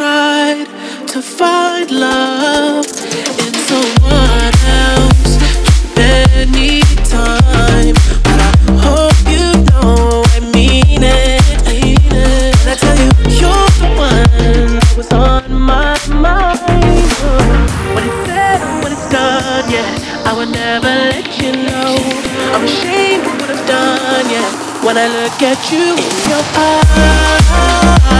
Tried to find love in someone else many times, but I hope you know I mean it. I mean it. And I tell you, you're the one that was on my mind. When it's said, when it's done, yeah, I would never let you know. I'm ashamed of what I've done, yeah. When I look at you in your eyes,